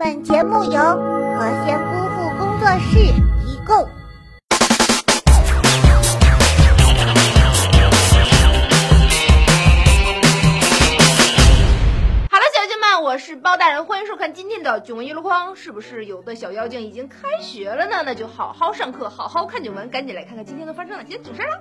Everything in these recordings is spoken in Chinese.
本节目由何仙姑父工作室提供。看今天的囧文娱乐框。是不是有的小妖精已经开学了呢？那就好好上课，好好看囧文。赶紧来看看今天都发生哪些囧事了。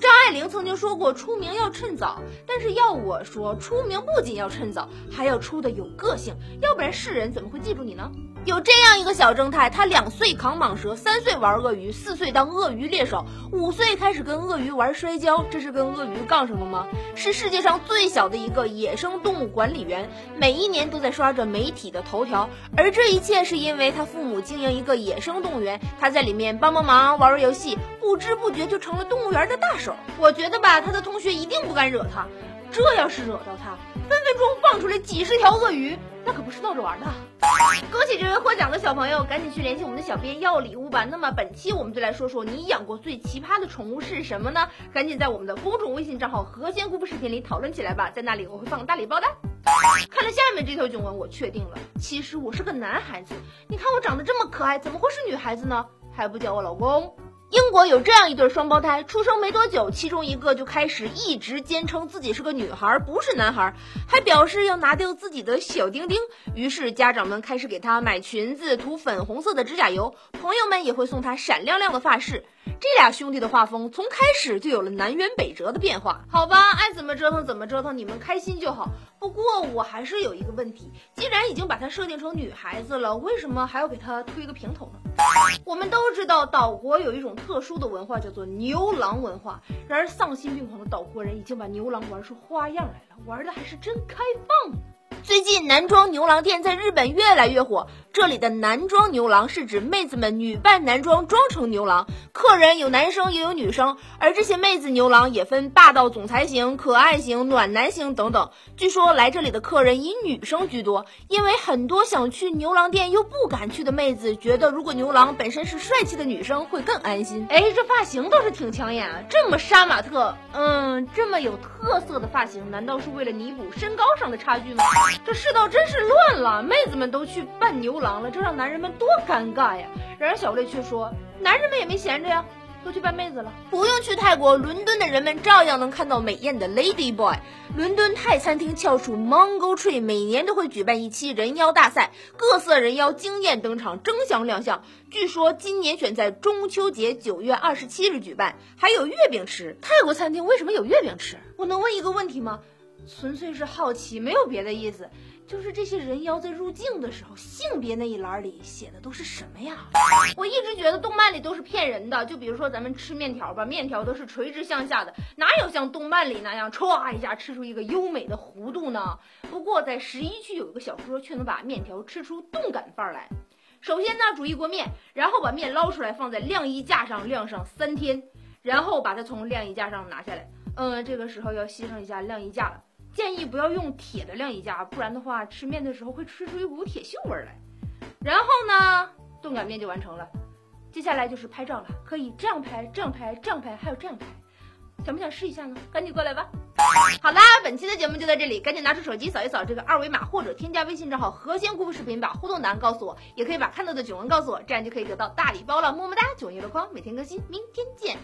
张爱玲曾经说过，出名要趁早。但是要我说，出名不仅要趁早，还要出的有个性，要不然世人怎么会记住你呢？有这样一个小正太，他两岁扛蟒蛇，三岁玩鳄鱼，四岁当鳄鱼猎手，五岁开始跟鳄鱼玩摔跤。这是跟鳄鱼杠上了吗？是世界上最小的一个野生动物管理员，每一年都在刷着媒体的头条。而这一切是因为他父母经营一个野生动物园，他在里面帮帮忙，玩玩游戏，不知不觉就成了动物园的大手。我觉得吧，他的同学一定不敢惹他，这要是惹到他，分分钟放出来几十条鳄鱼。那可不是闹着玩的！恭喜这位获奖的小朋友，赶紧去联系我们的小编要礼物吧。那么本期我们就来说说你养过最奇葩的宠物是什么呢？赶紧在我们的公众微信账号“何仙姑父视频”里讨论起来吧，在那里我会放大礼包的。看了下面这条囧文，我确定了，其实我是个男孩子。你看我长得这么可爱，怎么会是女孩子呢？还不叫我老公？英国有这样一对双胞胎，出生没多久，其中一个就开始一直坚称自己是个女孩，不是男孩，还表示要拿掉自己的小丁丁。于是家长们开始给他买裙子，涂粉红色的指甲油，朋友们也会送他闪亮亮的发饰。这俩兄弟的画风从开始就有了南辕北辙的变化。好吧，爱怎么折腾怎么折腾，你们开心就好。不过我还是有一个问题，既然已经把他设定成女孩子了，为什么还要给他推个平头呢？我们都知道岛国有一种特殊的文化，叫做牛郎文化。然而丧心病狂的岛国人已经把牛郎玩出花样来了，玩的还是真开放。最近男装牛郎店在日本越来越火。这里的男装牛郎是指妹子们女扮男装装成牛郎，客人有男生也有女生，而这些妹子牛郎也分霸道总裁型、可爱型、暖男型等等。据说来这里的客人以女生居多，因为很多想去牛郎店又不敢去的妹子觉得，如果牛郎本身是帅气的女生会更安心。哎，这发型倒是挺抢眼啊，这么杀马特，嗯，这么有特色的发型，难道是为了弥补身高上的差距吗？这世道真是乱了，妹子们都去扮牛郎了，这让男人们多尴尬呀！然而小丽却说，男人们也没闲着呀。都去扮妹子了，不用去泰国，伦敦的人们照样能看到美艳的 Lady Boy。伦敦泰餐厅翘楚 Mango Tree 每年都会举办一期人妖大赛，各色人妖惊艳登场，争相亮相。据说今年选在中秋节九月二十七日举办，还有月饼吃。泰国餐厅为什么有月饼吃？我能问一个问题吗？纯粹是好奇，没有别的意思。就是这些人妖在入境的时候，性别那一栏里写的都是什么呀？我一直觉得动漫里都是骗人的。就比如说咱们吃面条吧，面条都是垂直向下的，哪有像动漫里那样歘一下吃出一个优美的弧度呢？不过在十一区有一个小说却能把面条吃出动感范儿来。首先呢，煮一锅面，然后把面捞出来放在晾衣架上晾上三天，然后把它从晾衣架上拿下来。嗯，这个时候要牺牲一下晾衣架了。建议不要用铁的晾衣架，不然的话吃面的时候会吃出一股铁锈味来。然后呢，冻擀面就完成了。接下来就是拍照了，可以这样拍、这样拍、这样拍，还有这样拍。想不想试一下呢？赶紧过来吧。好啦，本期的节目就到这里，赶紧拿出手机扫一扫这个二维码，或者添加微信账号“何仙姑父视频”，把互动答案告诉我，也可以把看到的囧文告诉我，这样就可以得到大礼包了。么么哒，囧娱乐框每天更新，明天见。